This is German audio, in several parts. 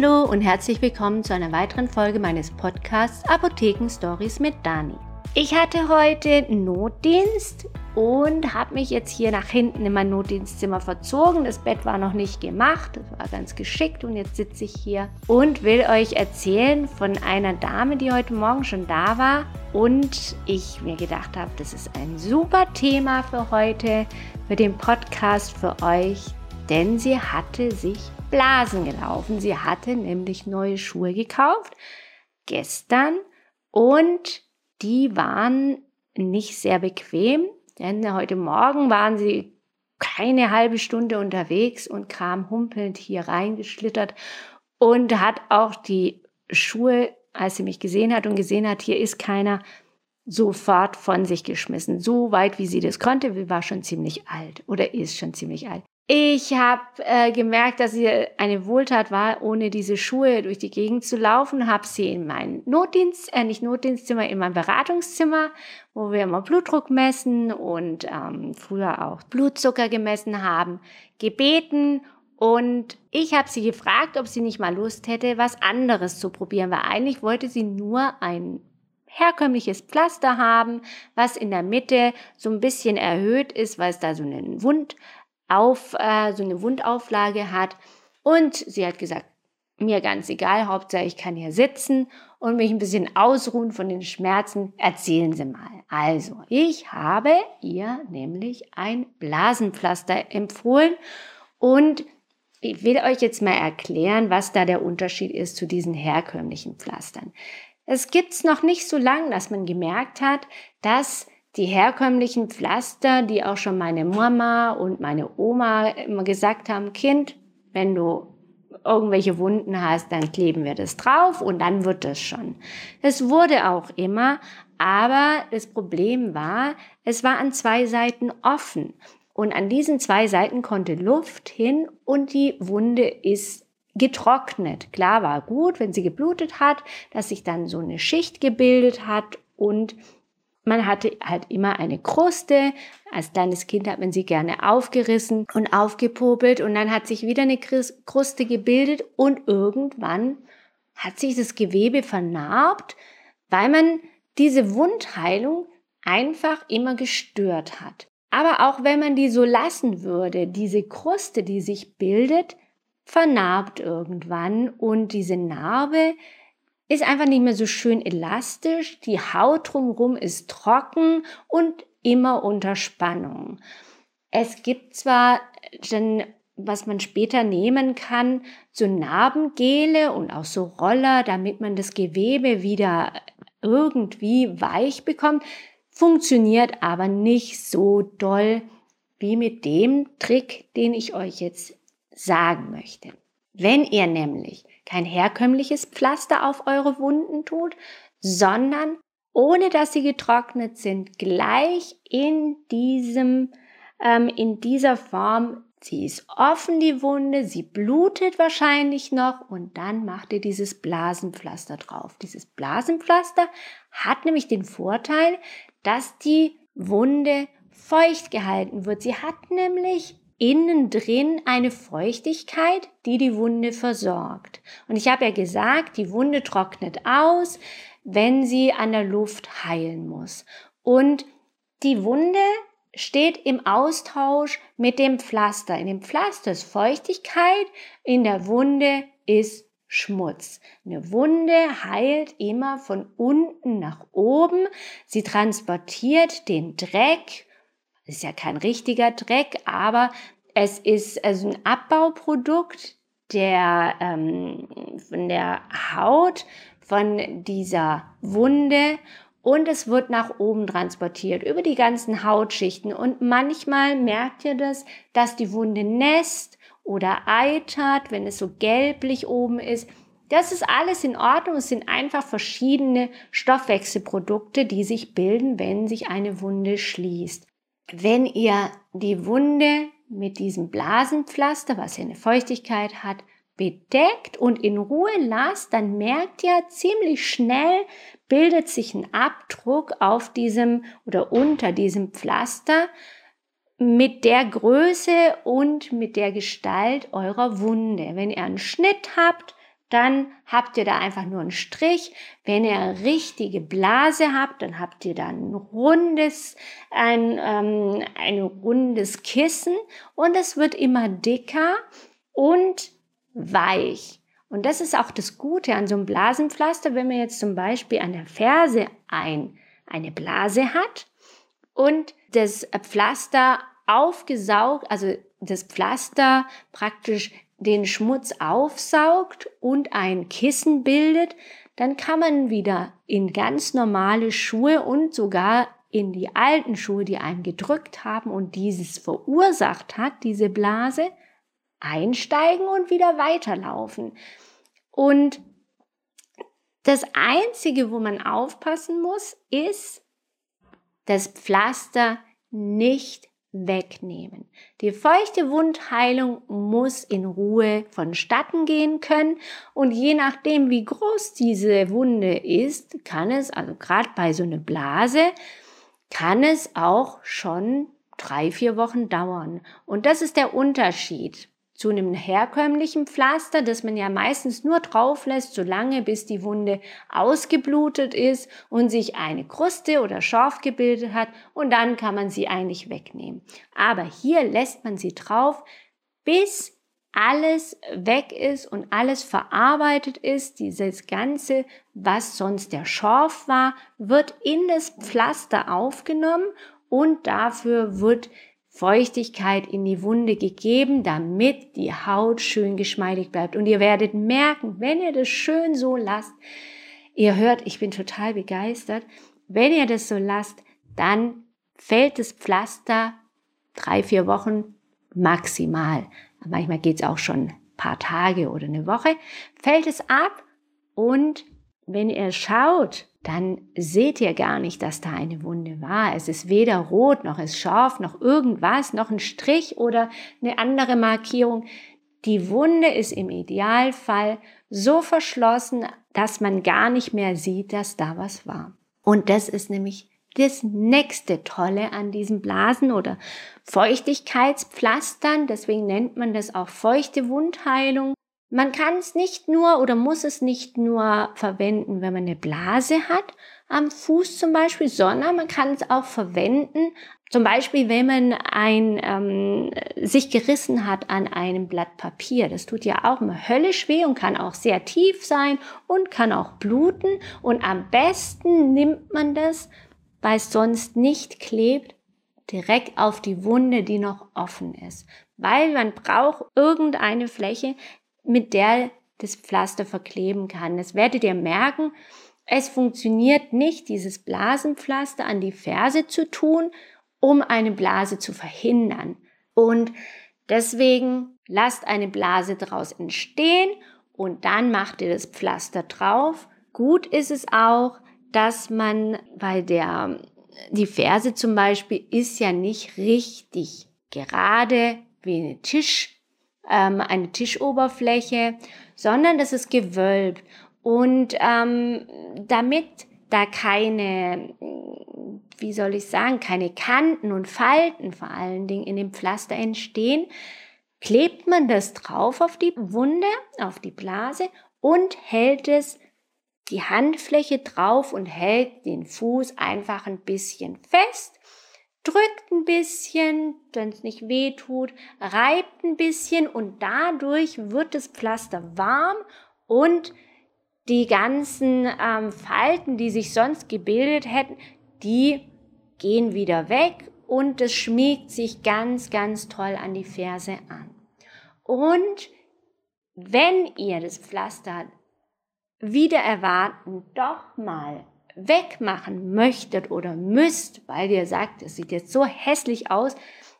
Hallo und herzlich willkommen zu einer weiteren Folge meines Podcasts Apotheken Stories mit Dani. Ich hatte heute Notdienst und habe mich jetzt hier nach hinten in mein Notdienstzimmer verzogen. Das Bett war noch nicht gemacht, das war ganz geschickt und jetzt sitze ich hier und will euch erzählen von einer Dame, die heute Morgen schon da war und ich mir gedacht habe, das ist ein super Thema für heute, für den Podcast für euch, denn sie hatte sich Blasen gelaufen. Sie hatte nämlich neue Schuhe gekauft gestern und die waren nicht sehr bequem, denn heute Morgen waren sie keine halbe Stunde unterwegs und kam humpelnd hier reingeschlittert und hat auch die Schuhe, als sie mich gesehen hat und gesehen hat, hier ist keiner, sofort von sich geschmissen. So weit, wie sie das konnte. War schon ziemlich alt oder ist schon ziemlich alt. Ich habe äh, gemerkt, dass sie eine Wohltat war, ohne diese Schuhe durch die Gegend zu laufen. Habe sie in mein Notdienst, äh, nicht Notdienstzimmer, in mein Beratungszimmer, wo wir immer Blutdruck messen und ähm, früher auch Blutzucker gemessen haben, gebeten. Und ich habe sie gefragt, ob sie nicht mal Lust hätte, was anderes zu probieren, weil eigentlich wollte sie nur ein herkömmliches Pflaster haben, was in der Mitte so ein bisschen erhöht ist, weil es da so einen Wund auf äh, so eine Wundauflage hat. Und sie hat gesagt, mir ganz egal, Hauptsache ich kann hier sitzen und mich ein bisschen ausruhen von den Schmerzen. Erzählen Sie mal. Also, ich habe ihr nämlich ein Blasenpflaster empfohlen und ich will euch jetzt mal erklären, was da der Unterschied ist zu diesen herkömmlichen Pflastern. Es gibt's noch nicht so lange, dass man gemerkt hat, dass die herkömmlichen Pflaster, die auch schon meine Mama und meine Oma immer gesagt haben, Kind, wenn du irgendwelche Wunden hast, dann kleben wir das drauf und dann wird das schon. Das wurde auch immer, aber das Problem war, es war an zwei Seiten offen und an diesen zwei Seiten konnte Luft hin und die Wunde ist getrocknet. Klar war gut, wenn sie geblutet hat, dass sich dann so eine Schicht gebildet hat und man hatte halt immer eine Kruste. Als kleines Kind hat man sie gerne aufgerissen und aufgepopelt und dann hat sich wieder eine Kruste gebildet und irgendwann hat sich das Gewebe vernarbt, weil man diese Wundheilung einfach immer gestört hat. Aber auch wenn man die so lassen würde, diese Kruste, die sich bildet, vernarbt irgendwann und diese Narbe ist einfach nicht mehr so schön elastisch, die Haut drumherum ist trocken und immer unter Spannung. Es gibt zwar dann, was man später nehmen kann, so Narbengele und auch so Roller, damit man das Gewebe wieder irgendwie weich bekommt, funktioniert aber nicht so doll wie mit dem Trick, den ich euch jetzt sagen möchte. Wenn ihr nämlich kein herkömmliches Pflaster auf eure Wunden tut, sondern ohne dass sie getrocknet sind, gleich in diesem, ähm, in dieser Form. Sie ist offen, die Wunde, sie blutet wahrscheinlich noch und dann macht ihr dieses Blasenpflaster drauf. Dieses Blasenpflaster hat nämlich den Vorteil, dass die Wunde feucht gehalten wird. Sie hat nämlich innen drin eine Feuchtigkeit, die die Wunde versorgt. Und ich habe ja gesagt, die Wunde trocknet aus, wenn sie an der Luft heilen muss. Und die Wunde steht im Austausch mit dem Pflaster. In dem Pflaster ist Feuchtigkeit, in der Wunde ist Schmutz. Eine Wunde heilt immer von unten nach oben. Sie transportiert den Dreck ist ja kein richtiger Dreck, aber es ist also ein Abbauprodukt der, ähm, von der Haut, von dieser Wunde und es wird nach oben transportiert über die ganzen Hautschichten und manchmal merkt ihr das, dass die Wunde nässt oder eitert, wenn es so gelblich oben ist. Das ist alles in Ordnung. Es sind einfach verschiedene Stoffwechselprodukte, die sich bilden, wenn sich eine Wunde schließt. Wenn ihr die Wunde mit diesem Blasenpflaster, was ja eine Feuchtigkeit hat, bedeckt und in Ruhe lasst, dann merkt ihr ziemlich schnell, bildet sich ein Abdruck auf diesem oder unter diesem Pflaster mit der Größe und mit der Gestalt eurer Wunde. Wenn ihr einen Schnitt habt, dann habt ihr da einfach nur einen Strich. Wenn ihr eine richtige Blase habt, dann habt ihr da ein rundes, ein, ähm, ein rundes Kissen und es wird immer dicker und weich. Und das ist auch das Gute an so einem Blasenpflaster, wenn man jetzt zum Beispiel an der Ferse ein, eine Blase hat und das Pflaster aufgesaugt, also das Pflaster praktisch den Schmutz aufsaugt und ein Kissen bildet, dann kann man wieder in ganz normale Schuhe und sogar in die alten Schuhe, die einem gedrückt haben und dieses verursacht hat, diese Blase, einsteigen und wieder weiterlaufen. Und das Einzige, wo man aufpassen muss, ist, das Pflaster nicht wegnehmen. Die feuchte Wundheilung muss in Ruhe vonstatten gehen können und je nachdem, wie groß diese Wunde ist, kann es, also gerade bei so einer Blase, kann es auch schon drei, vier Wochen dauern. Und das ist der Unterschied zu einem herkömmlichen Pflaster, das man ja meistens nur drauf lässt, solange bis die Wunde ausgeblutet ist und sich eine Kruste oder Schorf gebildet hat und dann kann man sie eigentlich wegnehmen. Aber hier lässt man sie drauf, bis alles weg ist und alles verarbeitet ist, dieses Ganze, was sonst der Schorf war, wird in das Pflaster aufgenommen und dafür wird Feuchtigkeit in die Wunde gegeben, damit die Haut schön geschmeidig bleibt. Und ihr werdet merken, wenn ihr das schön so lasst, ihr hört, ich bin total begeistert, wenn ihr das so lasst, dann fällt das Pflaster drei, vier Wochen maximal. Manchmal geht es auch schon ein paar Tage oder eine Woche, fällt es ab und wenn ihr schaut, dann seht ihr gar nicht, dass da eine Wunde war. Es ist weder rot, noch ist scharf, noch irgendwas, noch ein Strich oder eine andere Markierung. Die Wunde ist im Idealfall so verschlossen, dass man gar nicht mehr sieht, dass da was war. Und das ist nämlich das nächste Tolle an diesen Blasen oder Feuchtigkeitspflastern. Deswegen nennt man das auch feuchte Wundheilung. Man kann es nicht nur oder muss es nicht nur verwenden, wenn man eine Blase hat, am Fuß zum Beispiel, sondern man kann es auch verwenden, zum Beispiel, wenn man ein, ähm, sich gerissen hat an einem Blatt Papier. Das tut ja auch immer höllisch weh und kann auch sehr tief sein und kann auch bluten. Und am besten nimmt man das, weil es sonst nicht klebt, direkt auf die Wunde, die noch offen ist. Weil man braucht irgendeine Fläche, mit der das Pflaster verkleben kann. Das werdet ihr merken. Es funktioniert nicht, dieses Blasenpflaster an die Ferse zu tun, um eine Blase zu verhindern. Und deswegen lasst eine Blase daraus entstehen und dann macht ihr das Pflaster drauf. Gut ist es auch, dass man bei der, die Ferse zum Beispiel ist ja nicht richtig gerade wie eine Tisch ähm, eine Tischoberfläche, sondern das ist gewölbt. Und ähm, damit da keine, wie soll ich sagen, keine Kanten und Falten vor allen Dingen in dem Pflaster entstehen, klebt man das drauf auf die Wunde, auf die Blase und hält es die Handfläche drauf und hält den Fuß einfach ein bisschen fest drückt ein bisschen, wenn es nicht weh tut, reibt ein bisschen und dadurch wird das Pflaster warm und die ganzen ähm, Falten, die sich sonst gebildet hätten, die gehen wieder weg und es schmiegt sich ganz, ganz toll an die Ferse an. Und wenn ihr das Pflaster wieder erwarten doch mal wegmachen möchtet oder müsst, weil ihr sagt, es sieht jetzt so hässlich aus,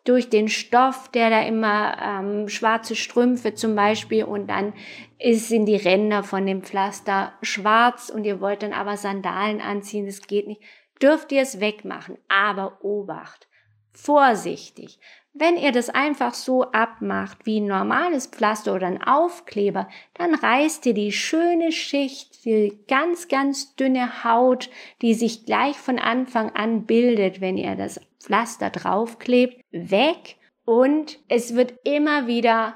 durch den Stoff, der da immer ähm, schwarze Strümpfe zum Beispiel und dann sind die Ränder von dem Pflaster schwarz und ihr wollt dann aber Sandalen anziehen, das geht nicht, dürft ihr es wegmachen. Aber Obacht, vorsichtig. Wenn ihr das einfach so abmacht wie ein normales Pflaster oder ein Aufkleber, dann reißt ihr die schöne Schicht, die ganz, ganz dünne Haut, die sich gleich von Anfang an bildet, wenn ihr das Pflaster draufklebt, weg und es wird immer wieder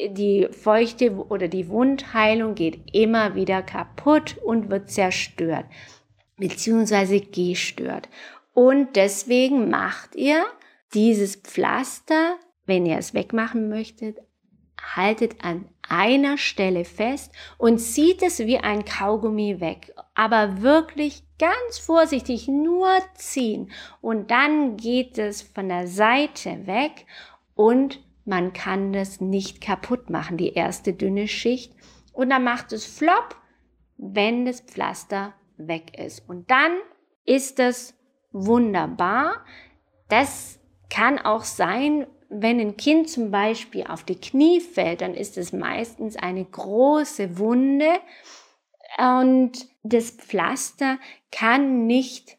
die feuchte oder die Wundheilung geht immer wieder kaputt und wird zerstört beziehungsweise gestört. Und deswegen macht ihr dieses Pflaster, wenn ihr es wegmachen möchtet, haltet an einer Stelle fest und zieht es wie ein Kaugummi weg. Aber wirklich ganz vorsichtig nur ziehen. Und dann geht es von der Seite weg und man kann das nicht kaputt machen, die erste dünne Schicht. Und dann macht es flop, wenn das Pflaster weg ist. Und dann ist es wunderbar. Das kann auch sein, wenn ein Kind zum Beispiel auf die Knie fällt, dann ist es meistens eine große Wunde. Und das Pflaster kann nicht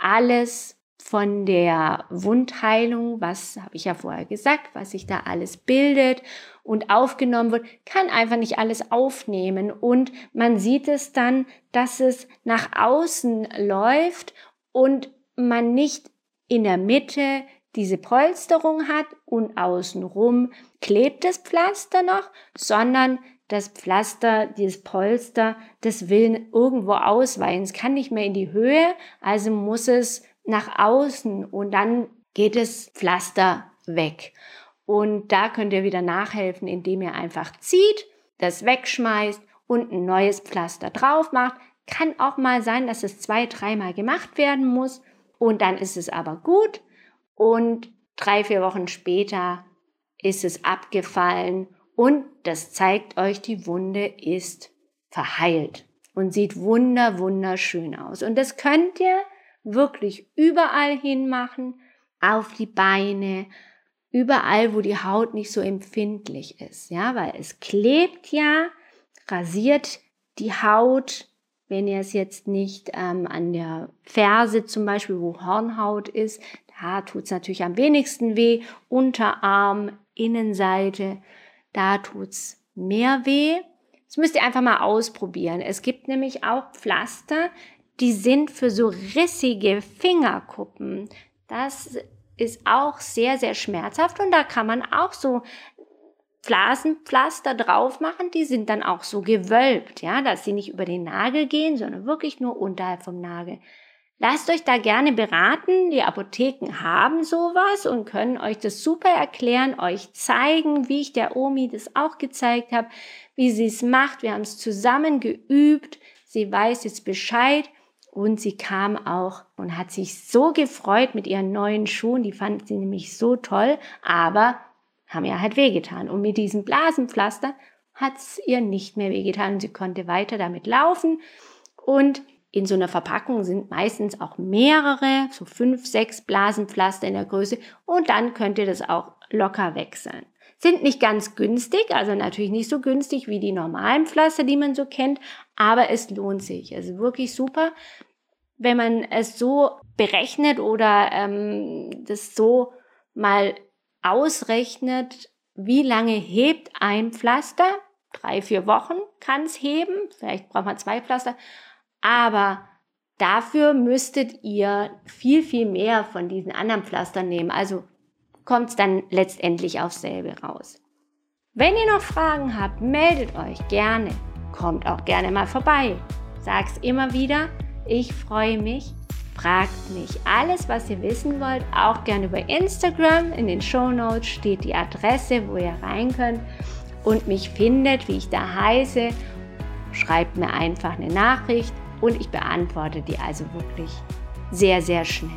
alles von der Wundheilung, was habe ich ja vorher gesagt, was sich da alles bildet und aufgenommen wird, kann einfach nicht alles aufnehmen. Und man sieht es dann, dass es nach außen läuft und man nicht in der Mitte diese Polsterung hat und außenrum klebt das Pflaster noch, sondern das Pflaster, dieses Polster, das will irgendwo ausweichen. Es kann nicht mehr in die Höhe, also muss es nach außen und dann geht das Pflaster weg. Und da könnt ihr wieder nachhelfen, indem ihr einfach zieht, das wegschmeißt und ein neues Pflaster drauf macht. Kann auch mal sein, dass es zwei, dreimal gemacht werden muss und dann ist es aber gut und drei, vier Wochen später ist es abgefallen und das zeigt euch, die Wunde ist verheilt und sieht wunder, wunderschön aus. Und das könnt ihr wirklich überall hinmachen, auf die Beine, überall, wo die Haut nicht so empfindlich ist, ja, weil es klebt ja, rasiert die Haut, wenn ihr es jetzt nicht ähm, an der Ferse zum Beispiel, wo Hornhaut ist, da tut es natürlich am wenigsten weh, Unterarm, Innenseite, da tut's mehr weh. Das müsst ihr einfach mal ausprobieren. Es gibt nämlich auch Pflaster, die sind für so rissige Fingerkuppen. Das ist auch sehr, sehr schmerzhaft und da kann man auch so Blasenpflaster drauf machen, die sind dann auch so gewölbt, ja, dass sie nicht über den Nagel gehen, sondern wirklich nur unterhalb vom Nagel. Lasst euch da gerne beraten. Die Apotheken haben sowas und können euch das super erklären, euch zeigen, wie ich der Omi das auch gezeigt habe, wie sie es macht. Wir haben es zusammen geübt. Sie weiß jetzt Bescheid und sie kam auch und hat sich so gefreut mit ihren neuen Schuhen. Die fand sie nämlich so toll, aber haben ihr halt wehgetan. Und mit diesem Blasenpflaster hat es ihr nicht mehr wehgetan. Sie konnte weiter damit laufen. Und in so einer Verpackung sind meistens auch mehrere, so fünf, sechs Blasenpflaster in der Größe. Und dann könnt ihr das auch locker wechseln. Sind nicht ganz günstig, also natürlich nicht so günstig wie die normalen Pflaster, die man so kennt, aber es lohnt sich. Also wirklich super, wenn man es so berechnet oder ähm, das so mal ausrechnet, wie lange hebt ein Pflaster? Drei, vier Wochen kann es heben. Vielleicht braucht man zwei Pflaster. Aber dafür müsstet ihr viel, viel mehr von diesen anderen Pflastern nehmen. Also kommt es dann letztendlich aufs selbe raus. Wenn ihr noch Fragen habt, meldet euch gerne. Kommt auch gerne mal vorbei. Sag's immer wieder. Ich freue mich. Fragt mich alles, was ihr wissen wollt, auch gerne über Instagram. In den Show Notes steht die Adresse, wo ihr rein könnt und mich findet, wie ich da heiße. Schreibt mir einfach eine Nachricht und ich beantworte die also wirklich sehr, sehr schnell.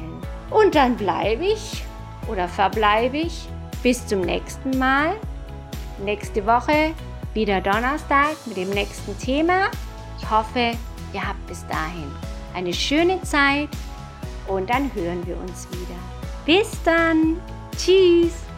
Und dann bleibe ich oder verbleibe ich bis zum nächsten Mal. Nächste Woche wieder Donnerstag mit dem nächsten Thema. Ich hoffe, ihr habt bis dahin eine schöne Zeit und dann hören wir uns wieder. Bis dann. Tschüss.